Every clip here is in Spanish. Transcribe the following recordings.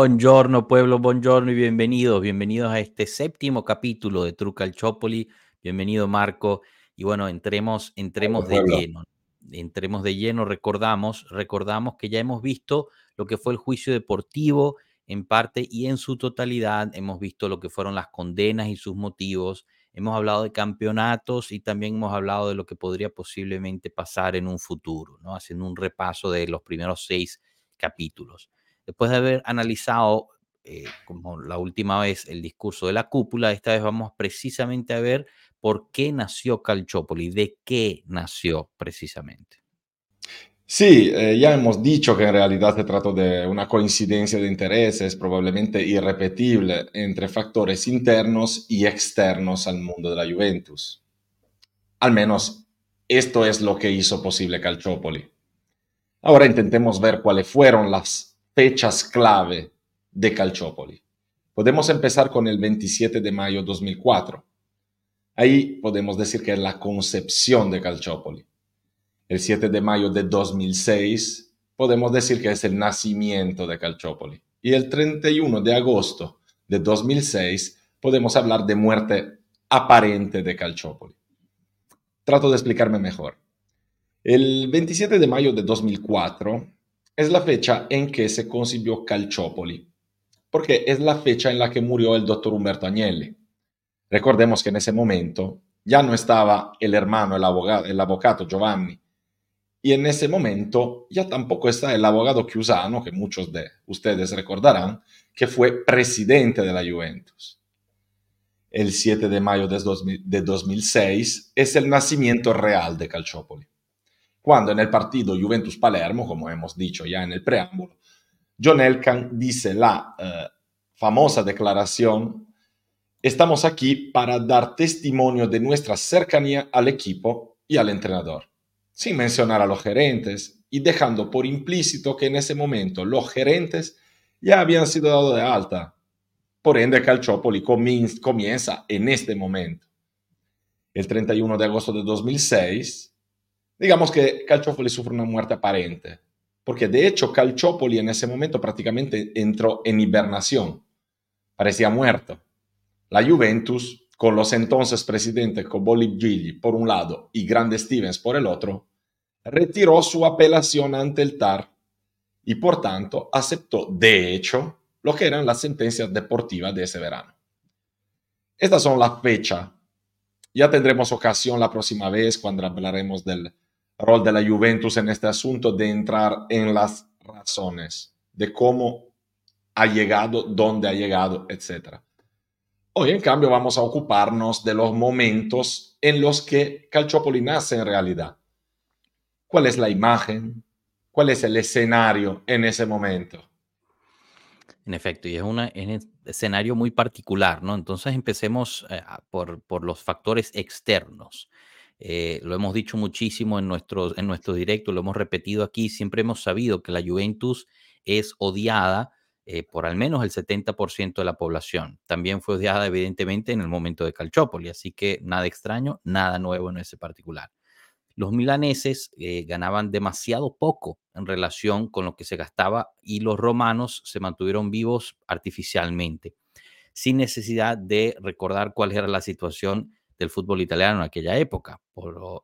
Buongiorno pueblo, buongiorno y bienvenidos, bienvenidos a este séptimo capítulo de Truca Chopoli. Bienvenido Marco. Y bueno, entremos, entremos de lleno. Entremos de lleno, recordamos, recordamos que ya hemos visto lo que fue el juicio deportivo en parte y en su totalidad. Hemos visto lo que fueron las condenas y sus motivos. Hemos hablado de campeonatos y también hemos hablado de lo que podría posiblemente pasar en un futuro, ¿no? Haciendo un repaso de los primeros seis capítulos después de haber analizado, eh, como la última vez, el discurso de la cúpula, esta vez vamos precisamente a ver por qué nació Calciopoli, de qué nació precisamente. Sí, eh, ya hemos dicho que en realidad se trató de una coincidencia de intereses probablemente irrepetible entre factores internos y externos al mundo de la Juventus. Al menos esto es lo que hizo posible Calciopoli. Ahora intentemos ver cuáles fueron las fechas clave de Calciopoli. Podemos empezar con el 27 de mayo de 2004. Ahí podemos decir que es la concepción de Calciopoli. El 7 de mayo de 2006 podemos decir que es el nacimiento de Calciopoli. Y el 31 de agosto de 2006 podemos hablar de muerte aparente de Calciopoli. Trato de explicarme mejor. El 27 de mayo de 2004 es la fecha en que se concibió Calciopoli, porque es la fecha en la que murió el doctor Humberto Agnelli. Recordemos que en ese momento ya no estaba el hermano, el abogado, el abogado Giovanni, y en ese momento ya tampoco está el abogado Chiusano, que muchos de ustedes recordarán, que fue presidente de la Juventus. El 7 de mayo de 2006 es el nacimiento real de Calciopoli cuando en el partido Juventus-Palermo, como hemos dicho ya en el preámbulo, John Elkan dice la eh, famosa declaración, estamos aquí para dar testimonio de nuestra cercanía al equipo y al entrenador, sin mencionar a los gerentes y dejando por implícito que en ese momento los gerentes ya habían sido dados de alta. Por ende, Calciopoli comienza en este momento. El 31 de agosto de 2006, digamos que Calciopoli sufre una muerte aparente, porque de hecho Calciopoli en ese momento prácticamente entró en hibernación, parecía muerto. La Juventus, con los entonces presidentes Cobolli Gigli por un lado y Grande Stevens por el otro, retiró su apelación ante el TAR y por tanto aceptó de hecho lo que eran las sentencias deportivas de ese verano. Estas son las fechas. Ya tendremos ocasión la próxima vez cuando hablaremos del rol de la Juventus en este asunto de entrar en las razones de cómo ha llegado, dónde ha llegado, etc. Hoy, en cambio, vamos a ocuparnos de los momentos en los que Calciopoli nace en realidad. ¿Cuál es la imagen? ¿Cuál es el escenario en ese momento? En efecto, y es, un escenario muy particular, ¿no? Entonces empecemos eh, por, por los factores externos. Eh, lo hemos dicho muchísimo en nuestros, en nuestros directos, lo hemos repetido aquí, siempre hemos sabido que la Juventus es odiada eh, por al menos el 70% de la población. También fue odiada evidentemente en el momento de Calciopoli, así que nada extraño, nada nuevo en ese particular. Los milaneses eh, ganaban demasiado poco en relación con lo que se gastaba y los romanos se mantuvieron vivos artificialmente, sin necesidad de recordar cuál era la situación del fútbol italiano en aquella época,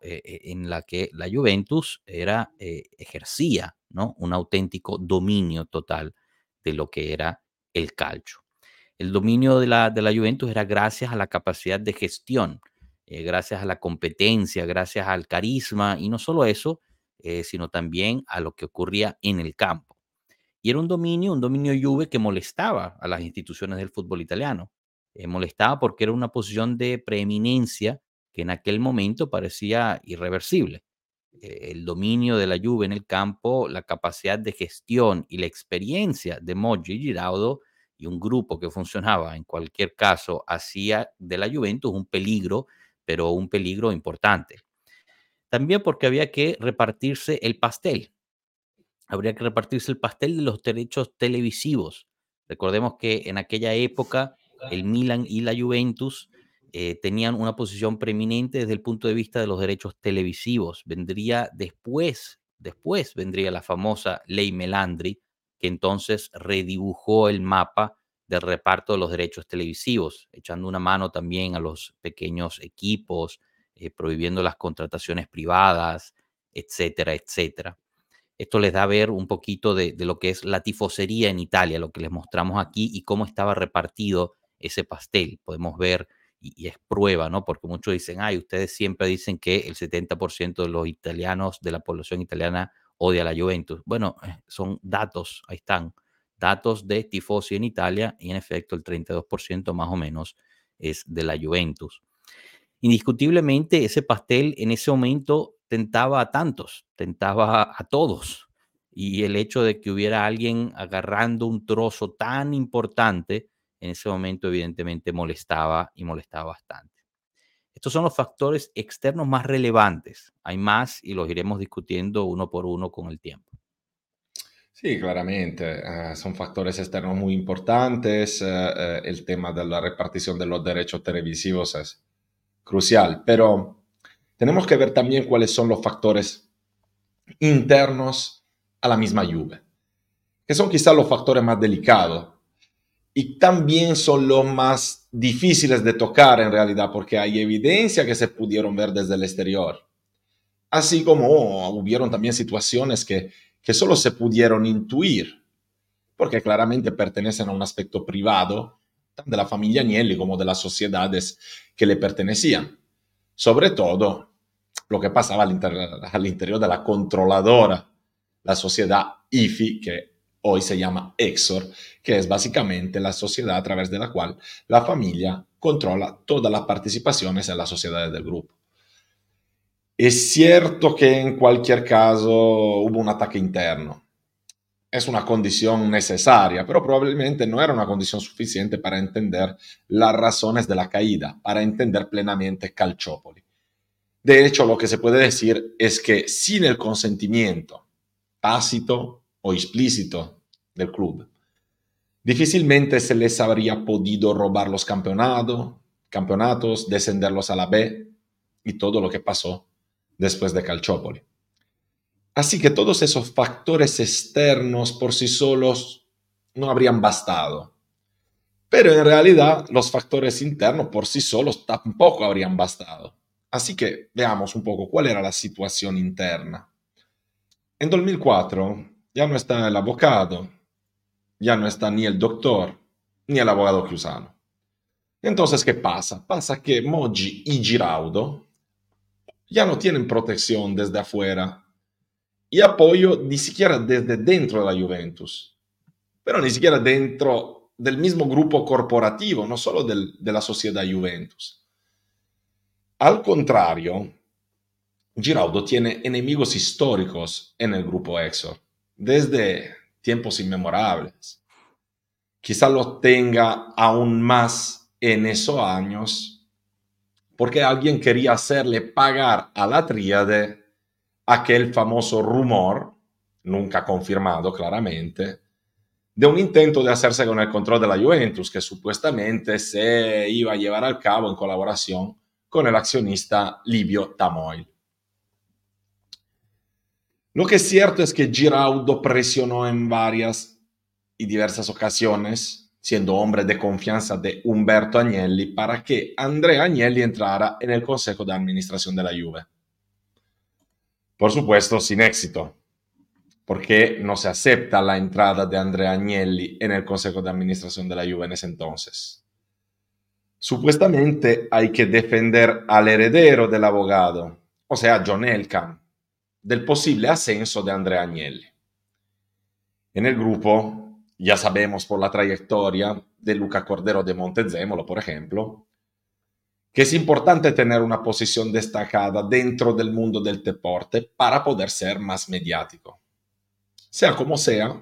eh, eh, en la que la Juventus era, eh, ejercía un auténtico dominio total de lo que era el calcio. El dominio de la, de la Juventus era gracias a la capacidad de gestión, gracias a la competencia, gracias al carisma, y no solo eso, sino también a lo que ocurría en el campo. Y era un dominio, un dominio Juve que molestaba a las instituciones del fútbol italiano. Eh, molestaba porque era una posición de preeminencia que en aquel momento parecía irreversible. Eh, el dominio de la Juve en el campo, la capacidad de gestión y la experiencia de Moggi y Giraudo y un grupo que funcionaba en cualquier caso hacía de la Juventus un peligro, pero un peligro importante. También porque había que repartirse el pastel. Habría que repartirse el pastel de los derechos televisivos. Recordemos que en aquella época el Milan y la Juventus eh, tenían una posición preeminente desde el punto de vista de los derechos televisivos. Vendría después, después vendría la famosa ley Melandri, que entonces redibujó el mapa del reparto de los derechos televisivos, echando una mano también a los pequeños equipos, eh, prohibiendo las contrataciones privadas, etcétera, etcétera. Esto les da a ver un poquito de, lo que es la tifosería en Italia, lo que les mostramos aquí y cómo estaba repartido ese pastel. Podemos ver, y, es prueba, ¿no? Porque muchos dicen, ay, ustedes siempre dicen que el 70% de los italianos, de la población italiana, odia a la Juventus. Bueno, eh, son datos, ahí están, datos de tifosi en Italia y en efecto el 32% más o menos es de la Juventus. Indiscutiblemente ese pastel en ese momento tentaba a tantos, tentaba a todos. Y el hecho de que hubiera alguien agarrando un trozo tan importante en ese momento evidentemente molestaba y molestaba bastante. Estos son los factores externos más relevantes. Hay más y los iremos discutiendo uno por uno con el tiempo. Sí, claramente, eh, son factores externos muy importantes. Eh, eh, el tema de la repartición de los derechos televisivos es crucial, pero tenemos que ver también cuáles son los factores internos a la misma lluvia, que son quizás los factores más delicados y también son los más difíciles de tocar en realidad porque hay evidencia que se pudieron ver desde el exterior, así como hubieron también situaciones que, que solo se pudieron intuir, porque claramente pertenecen a un aspecto privado, de la familia Agnelli como de las sociedades que le pertenecían. Sobre todo lo que pasaba al, interior de la controladora, la sociedad IFI, que hoy se llama Exor, que es básicamente la sociedad a través de la cual la familia controla todas las participaciones en las sociedades del grupo. Es cierto que en cualquier caso hubo un ataque interno. Es una condición necesaria, pero probablemente no era una condición suficiente para entender las razones de la caída, para entender plenamente Calciopoli. De hecho, lo que se puede decir es que sin el consentimiento tácito o explícito del club, difícilmente se les habría podido robar los campeonatos, campeonatos, descenderlos a la B y todo lo que pasó después de Calciopoli. Así que todos esos factores externos por sí solos no habrían bastado. Pero en realidad los factores internos por sí solos tampoco habrían bastado. Así que veamos un poco cuál era la situación interna. En 2004 ya no está el abogado, ya no está ni el doctor, ni el abogado Cruzano. Entonces, ¿qué pasa? Pasa que Moggi y Giraudo ya no tienen protección desde afuera y apoyo ni siquiera desde dentro de la Juventus, pero ni siquiera dentro del mismo grupo corporativo, no solo de la sociedad Juventus. Al contrario, Giraudo tiene enemigos históricos en el grupo Exor, desde tiempos inmemorables. Quizá lo tenga aún más en esos años, porque alguien quería hacerle pagar a la tríade aquel famoso rumor, nunca confirmado claramente, de un intento de hacerse con el control de la Juventus, que supuestamente se iba a llevar a cabo en colaboración con el accionista Livio Tamoil. Lo que es cierto es que Giraudo presionó en varias y diversas ocasiones, siendo hombre de confianza de Humberto Agnelli, para que Andrea Agnelli entrara en el Consejo de Administración de la Juve. Por supuesto, sin éxito, porque no se acepta la entrada de Andrea Agnelli en el Consejo de Administración de la Juve en ese entonces. Supuestamente hay que defender al heredero del abogado, o sea, John Elkan, del posible ascenso de Andrea Agnelli. En el grupo, ya sabemos por la trayectoria de Luca Cordero de Montezemolo, por ejemplo, que es importante tener una posición destacada dentro del mundo del deporte para poder ser más mediático. Sea como sea,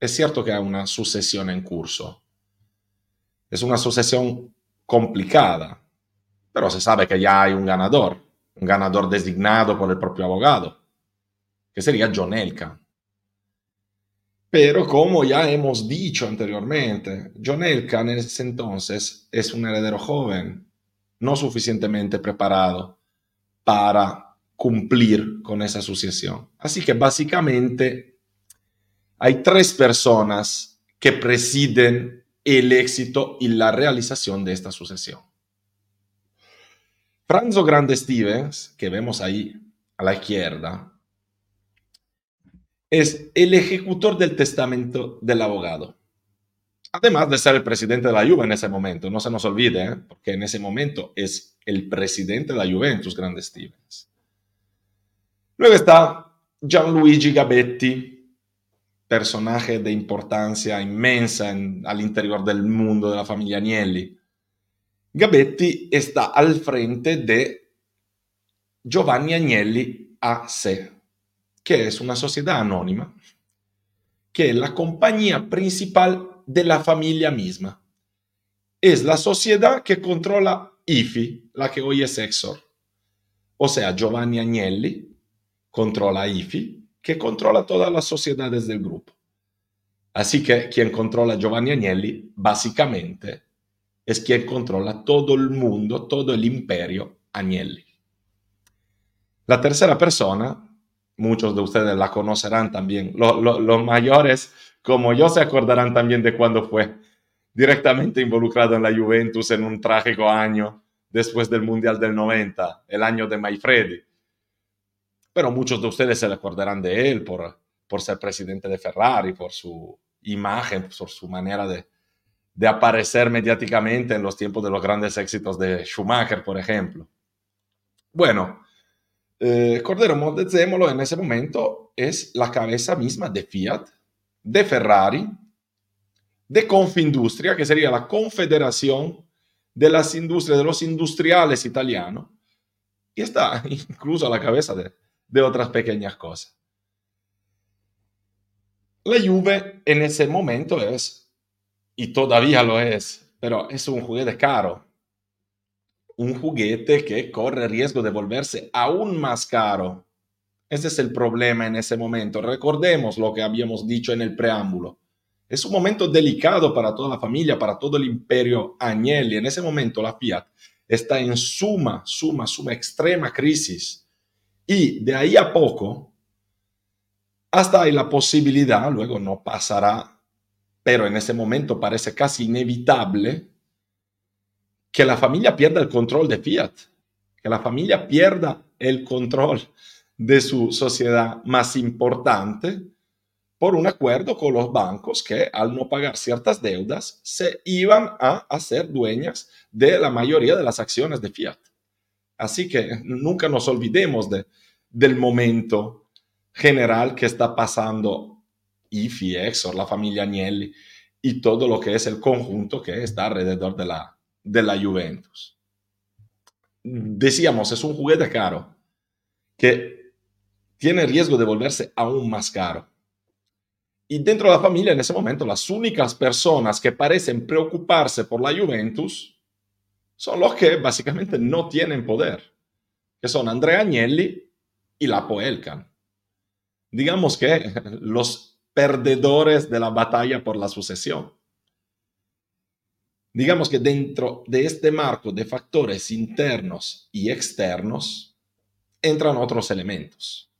es cierto que hay una sucesión en curso. Es una sucesión complicada, pero se sabe que ya hay un ganador, un ganador designado por el propio abogado, que sería John Elka. Pero como ya hemos dicho anteriormente, John Elka en ese entonces es un heredero joven, no suficientemente preparado para cumplir con esa sucesión. Así que básicamente hay tres personas que presiden el éxito y la realización de esta sucesión. Franzo Grande Stevens, que vemos ahí a la izquierda, es el ejecutor del testamento del abogado. Además de ser el presidente de la Juve en ese momento, no se nos olvide, ¿eh? porque en ese momento es el presidente de la Juventus, Grande Stevens. Luego está Gianluigi Gabetti, personaje de importancia inmensa al interior del mundo de la familia Agnelli. Gabetti está al frente de Giovanni Agnelli AC, que es una sociedad anónima, que es la compañía principal de la familia misma. Es la sociedad que controla IFI, la que hoy es Exor. O sea, Giovanni Agnelli controla IFI, que controla todas las sociedades del grupo. Así que quien controla Giovanni Agnelli, básicamente, es quien controla todo el mundo, todo el imperio Agnelli. La tercera persona, muchos de ustedes la conocerán también, los mayores como yo se acordarán también de cuando fue. Directamente involucrado en la Juventus en un trágico año después del Mundial del 90, el año de Maifredi. Pero muchos de ustedes se acordarán de él por, por ser presidente de Ferrari, por su imagen, por su manera de, de aparecer mediáticamente en los tiempos de los grandes éxitos de Schumacher, por ejemplo. Bueno, eh, Cordero Montezemolo en ese momento es la cabeza misma de Fiat, de Ferrari, de Confindustria, que sería la confederación de las industrias, de los industriales italianos, y está incluso a la cabeza de, de otras pequeñas cosas. La Juve en ese momento es, y todavía lo es, pero es un juguete caro. Un juguete que corre riesgo de volverse aún más caro. Ese es el problema en ese momento. Recordemos lo que habíamos dicho en el preámbulo. Es un momento delicado para toda la familia, para todo el imperio Agnelli. En ese momento la Fiat está en suma, suma, suma, extrema crisis y de ahí a poco, hasta hay la posibilidad, luego no pasará, pero en ese momento parece casi inevitable, que la familia pierda el control de Fiat, que la familia pierda el control de su sociedad más importante por un acuerdo con los bancos que al no pagar ciertas deudas se iban a hacer dueñas de la mayoría de las acciones de Fiat. Así que nunca nos olvidemos de, del momento general que está pasando IFI, Exor, la familia Agnelli y todo lo que es el conjunto que está alrededor de la, de la Juventus. Decíamos, es un juguete caro que tiene riesgo de volverse aún más caro. Y dentro de la familia, en ese momento, las únicas personas que parecen preocuparse por la Juventus son los que básicamente no tienen poder, que son Andrea Agnelli y la Poelcan. Digamos que los perdedores de la batalla por la sucesión. Digamos que dentro de este marco de factores internos y externos entran otros elementos.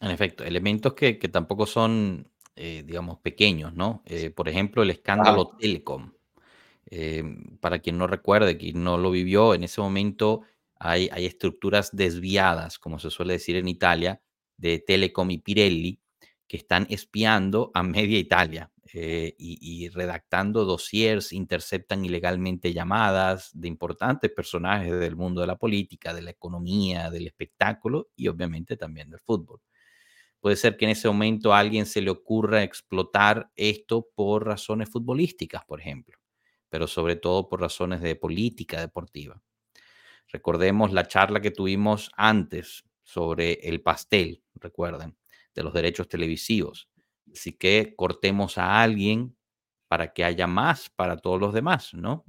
En efecto, elementos que, tampoco son, eh, digamos, pequeños, ¿no? Eh, por ejemplo, el escándalo Telecom. Eh, para quien no recuerde, quien no lo vivió, en ese momento hay, hay estructuras desviadas, como se suele decir en Italia, de Telecom y Pirelli, que están espiando a media Italia eh, y, redactando dossiers, interceptan ilegalmente llamadas de importantes personajes del mundo de la política, de la economía, del espectáculo y obviamente también del fútbol. Puede ser que en ese momento a alguien se le ocurra explotar esto por razones futbolísticas, por ejemplo pero sobre todo por razones de política deportiva. Recordemos la charla que tuvimos antes sobre el pastel, recuerden, de los derechos televisivos. Así que cortemos a alguien para que haya más para todos los demás, ¿no?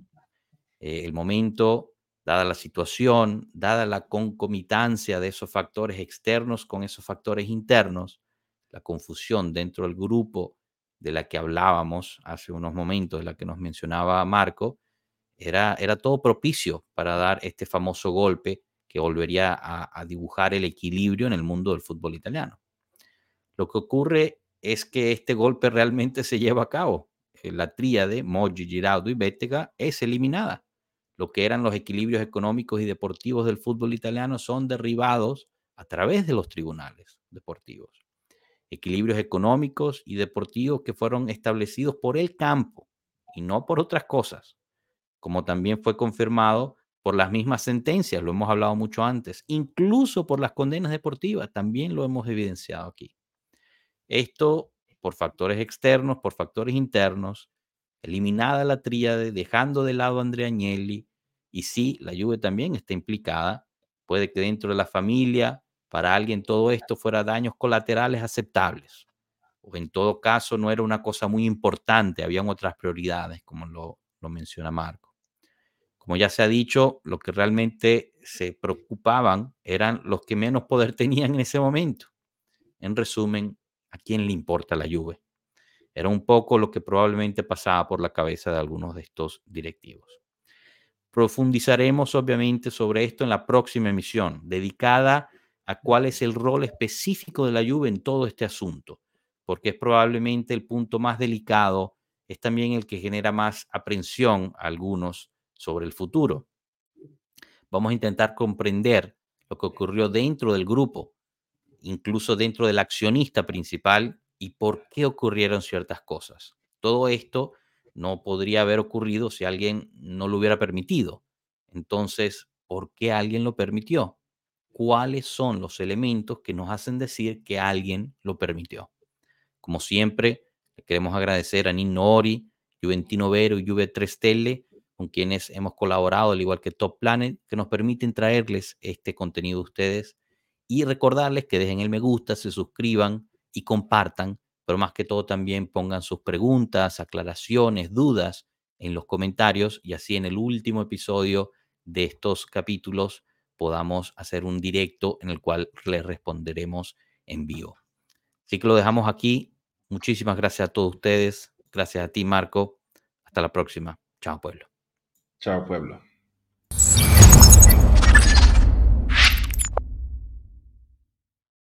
Eh, el momento, dada la situación, dada la concomitancia de esos factores externos con esos factores internos, la confusión dentro del grupo de la que hablábamos hace unos momentos, de la que nos mencionaba Marco, era, era todo propicio para dar este famoso golpe que volvería a, dibujar el equilibrio en el mundo del fútbol italiano. Lo que ocurre es que este golpe realmente se lleva a cabo. Eh, la tríade, Moggi, Giraudo y Bettega, es eliminada. Lo que eran los equilibrios económicos y deportivos del fútbol italiano son derribados a través de los tribunales deportivos. Equilibrios económicos y deportivos que fueron establecidos por el campo y no por otras cosas, como también fue confirmado por las mismas sentencias, lo hemos hablado mucho antes, incluso por las condenas deportivas, también lo hemos evidenciado aquí. Esto por factores externos, por factores internos, eliminada la tríade, dejando de lado a Andrea Agnelli, y sí, la Juve también está implicada, puede que dentro de la familia, para alguien todo esto fuera daños colaterales aceptables, o en todo caso no era una cosa muy importante, habían otras prioridades, como lo, lo menciona Marco. Como ya se ha dicho, lo que realmente se preocupaban eran los que menos poder tenían en ese momento. En resumen, ¿A quién le importa la lluvia? Era un poco lo que probablemente pasaba por la cabeza de algunos de estos directivos. Profundizaremos obviamente sobre esto en la próxima emisión, dedicada a cuál es el rol específico de la lluvia en todo este asunto, porque es probablemente el punto más delicado, es también el que genera más aprensión a algunos sobre el futuro. Vamos a intentar comprender lo que ocurrió dentro del grupo, incluso dentro del accionista principal y por qué ocurrieron ciertas cosas. Todo esto no podría haber ocurrido si alguien no lo hubiera permitido. Entonces, ¿por qué alguien lo permitió? ¿Cuáles son los elementos que nos hacen decir que alguien lo permitió? Como siempre, queremos agradecer a Nino Ori, Juventino Vero y Juve 3 Tele, con quienes hemos colaborado, al igual que Top Planet, que nos permiten traerles este contenido a ustedes y recordarles que dejen el me gusta, se suscriban y compartan, pero más que todo también pongan sus preguntas, aclaraciones, dudas en los comentarios y así en el último episodio de estos capítulos podamos hacer un directo en el cual les responderemos en vivo. Así que lo dejamos aquí. Muchísimas gracias a todos ustedes. Gracias a ti, Marco. Hasta la próxima. Chao, pueblo. Chao, pueblo.